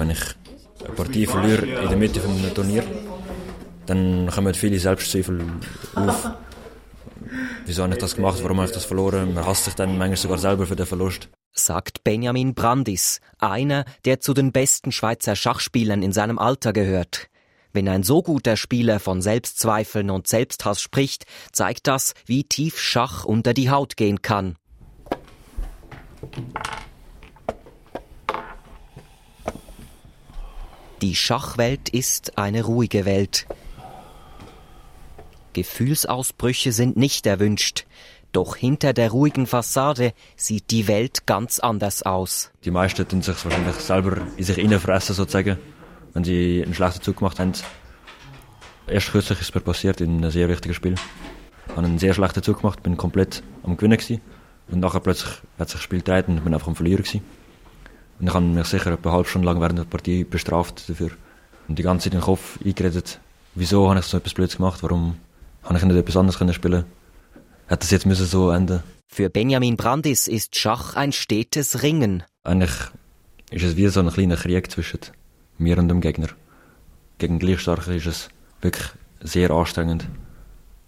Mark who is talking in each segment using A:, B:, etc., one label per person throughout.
A: Wenn ich eine Partie verliere in der Mitte des Turnier, dann kommen viele Selbstzweifel auf. Wieso habe ich das gemacht? Warum habe ich das verloren? Man hasst sich dann manchmal sogar selber für den Verlust.
B: Sagt Benjamin Brandis, einer, der zu den besten Schweizer Schachspielern in seinem Alter gehört. Wenn ein so guter Spieler von Selbstzweifeln und Selbsthass spricht, zeigt das, wie tief Schach unter die Haut gehen kann. Die Schachwelt ist eine ruhige Welt. Gefühlsausbrüche sind nicht erwünscht. Doch hinter der ruhigen Fassade sieht die Welt ganz anders aus.
A: Die meisten tun sich wahrscheinlich selber in sich reinfressen, sozusagen, wenn sie einen schlechten Zug gemacht haben. Erst kürzlich ist es mir passiert in einem sehr wichtigen Spiel. Ich habe einen sehr schlechten Zug gemacht, bin komplett am Gewinnen. Und nachher plötzlich hat sich das Spiel gedreht und bin einfach am Verlieren gewesen. Und ich habe mich sicher etwa eine halbe Stunde lang während der Partie bestraft dafür. Und die ganze Zeit in den Kopf eingeredet, wieso habe ich so etwas Blödes gemacht, warum habe ich nicht etwas anderes spielen Hat das jetzt müssen so enden
B: Für Benjamin Brandis ist Schach ein stetes Ringen.
A: Eigentlich ist es wie so ein kleiner Krieg zwischen mir und dem Gegner. Gegen Gleichstarke ist es wirklich sehr anstrengend.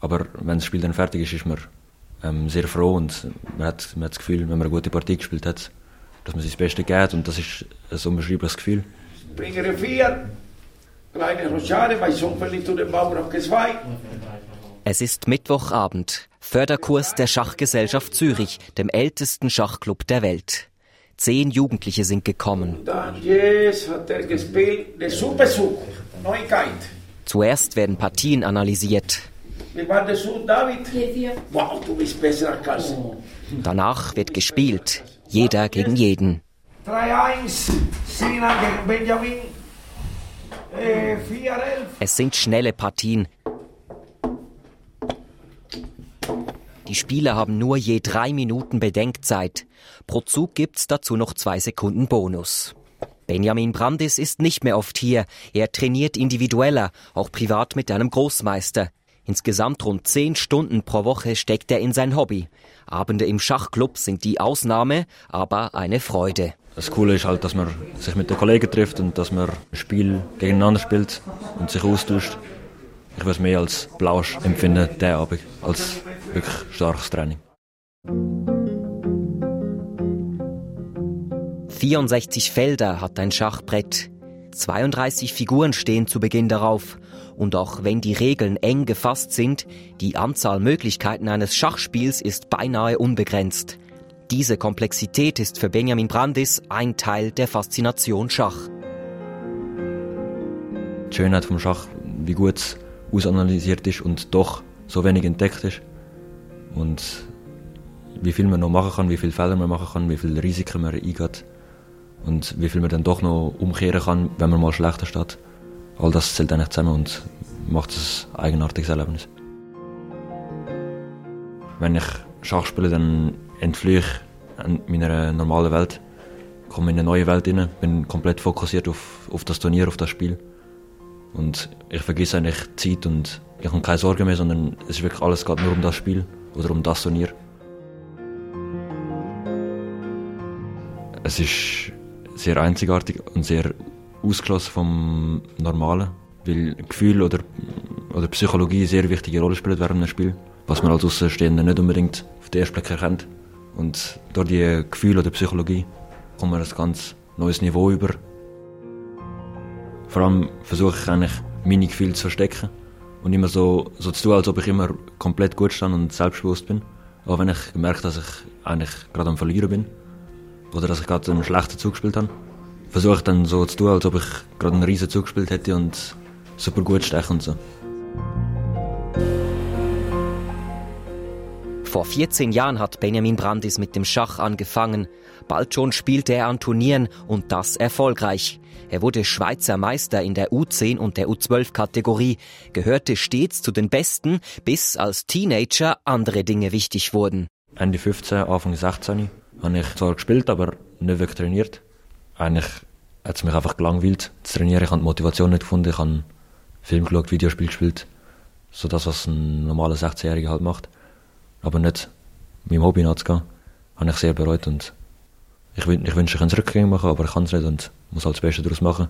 A: Aber wenn das Spiel dann fertig ist, ist man ähm, sehr froh und man hat, man hat das Gefühl, wenn man eine gute Partie gespielt hat, dass man sich das Beste gibt und das ist ein unbeschreibliches Gefühl. Springere vier, kleine Rochade, bei Sonfeli
B: zu dem Bauer auf 2. Es ist Mittwochabend, Förderkurs der Schachgesellschaft Zürich, dem ältesten Schachclub der Welt. Zehn Jugendliche sind gekommen. Zuerst werden Partien analysiert. Danach wird gespielt, jeder gegen jeden. 3-1, Sina gegen Benjamin. Äh, es sind schnelle Partien, Die Spieler haben nur je drei Minuten Bedenkzeit. Pro Zug gibt's dazu noch zwei Sekunden Bonus. Benjamin Brandis ist nicht mehr oft hier. Er trainiert individueller, auch privat mit einem Großmeister. Insgesamt rund zehn Stunden pro Woche steckt er in sein Hobby. Abende im Schachclub sind die Ausnahme, aber eine Freude.
A: Das Coole ist halt, dass man sich mit den Kollegen trifft und dass man ein Spiel gegeneinander spielt und sich austauscht. Ich würde es mehr als Plausch empfinden, der Abend, als wirklich starkes Training.
B: 64 Felder hat ein Schachbrett. 32 Figuren stehen zu Beginn darauf. Und auch wenn die Regeln eng gefasst sind, die Anzahl Möglichkeiten eines Schachspiels ist beinahe unbegrenzt. Diese Komplexität ist für Benjamin Brandis ein Teil der Faszination Schach.
A: Die Schönheit vom Schach, wie gut es ausanalysiert ist und doch so wenig entdeckt ist. Und wie viel man noch machen kann, wie viele Fehler man machen kann, wie viele Risiken man eingeht und wie viel man dann doch noch umkehren kann, wenn man mal schlechter steht. All das zählt eigentlich zusammen und macht es ein eigenartiges Erlebnis. Wenn ich Schach spiele, dann entfliehe ich meiner normalen Welt, komme in eine neue Welt rein, bin komplett fokussiert auf, auf das Turnier, auf das Spiel. Und ich vergesse eigentlich Zeit und ich habe keine Sorgen mehr, sondern es ist wirklich alles geht nur um das Spiel oder um das Turnier. Es ist sehr einzigartig und sehr ausgeschlossen vom Normalen, weil Gefühl oder, oder Psychologie eine sehr wichtige Rolle spielt während einem Spiel, was man als Außenstehender nicht unbedingt auf den ersten Blick erkennt. Und durch die Gefühl oder Psychologie kommt man ein ganz neues Niveau über vor allem versuche ich eigentlich, meine Gefühle zu verstecken und immer so, so zu tun, als ob ich immer komplett gut stand und selbstbewusst bin. Auch wenn ich gemerkt dass ich eigentlich gerade am Verlieren bin oder dass ich gerade einen schlechten Zug gespielt habe, versuche ich dann so zu tun, als ob ich gerade einen riesen Zug gespielt hätte und super gut steche und so.
B: Vor 14 Jahren hat Benjamin Brandis mit dem Schach angefangen. Bald schon spielte er an Turnieren und das erfolgreich. Er wurde Schweizer Meister in der U10 und der U12-Kategorie, gehörte stets zu den Besten, bis als Teenager andere Dinge wichtig wurden.
A: Ende 15, Anfang 16 habe ich zwar gespielt, aber nicht wirklich trainiert. Eigentlich hat es mich einfach gelangweilt zu trainieren. Ich habe die Motivation nicht gefunden. Ich habe Film geschaut, Videospiel gespielt. So das, was ein normaler 16-Jähriger halt macht aber nicht meinem Hobby nachzugehen, habe ich sehr bereut und Ich, ich wünsche, ich könnte es rückgängig machen, aber ich kann es nicht und muss halt das Beste daraus machen,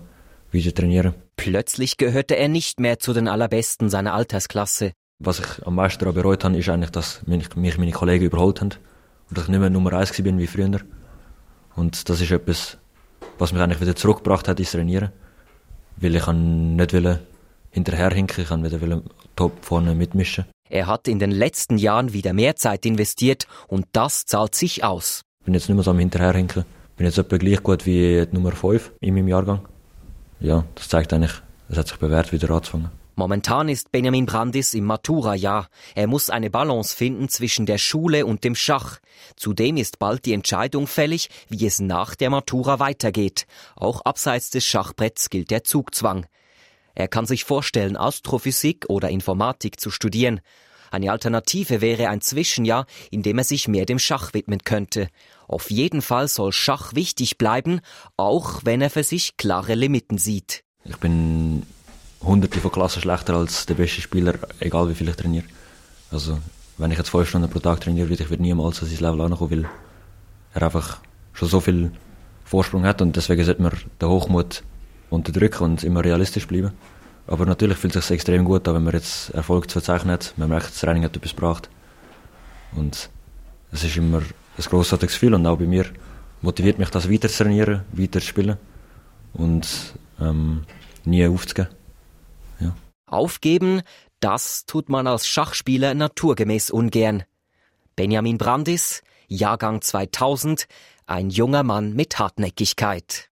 A: wieder trainieren.
B: Plötzlich gehörte er nicht mehr zu den Allerbesten seiner Altersklasse.
A: Was ich am meisten daran bereut habe, ist eigentlich, dass mich meine Kollegen überholt haben und dass ich nicht mehr Nummer eins bin wie früher. Und das ist etwas, was mich eigentlich wieder zurückgebracht hat ins Trainieren. Weil ich nicht wollte hinterherhinken, ich wollte top vorne mitmischen.
B: Er hat in den letzten Jahren wieder mehr Zeit investiert und das zahlt sich aus.
A: Ich bin jetzt nicht mehr so am hinterherhinken. Bin jetzt etwa gleich gut wie die Nummer 5 in meinem Jahrgang. Ja, das zeigt eigentlich, es hat sich bewährt, wieder anzufangen.
B: Momentan ist Benjamin Brandis im Matura-Jahr. Er muss eine Balance finden zwischen der Schule und dem Schach. Zudem ist bald die Entscheidung fällig, wie es nach der Matura weitergeht. Auch abseits des Schachbretts gilt der Zugzwang. Er kann sich vorstellen, Astrophysik oder Informatik zu studieren. Eine Alternative wäre ein Zwischenjahr, in dem er sich mehr dem Schach widmen könnte. Auf jeden Fall soll Schach wichtig bleiben, auch wenn er für sich klare Limiten sieht.
A: Ich bin hunderte von Klassen schlechter als der beste Spieler, egal wie viel ich trainiere. Also, wenn ich jetzt fünf Stunden pro Tag trainiere, würde ich niemals an sein Level ankommen, weil er einfach schon so viel Vorsprung hat und deswegen sollte man den Hochmut unterdrücken und immer realistisch bleiben. Aber natürlich fühlt es sich extrem gut an, wenn man jetzt Erfolg zu verzeichnen hat, man merkt, das Training hat etwas gebracht. Und es ist immer ein grossartiges Gefühl und auch bei mir motiviert mich das weiter zu trainieren, weiter zu spielen und ähm, nie aufzugeben.
B: Aufgeben, das tut man als Schachspieler naturgemäß ungern. Benjamin Brandis, Jahrgang 2000, ein junger Mann mit Hartnäckigkeit.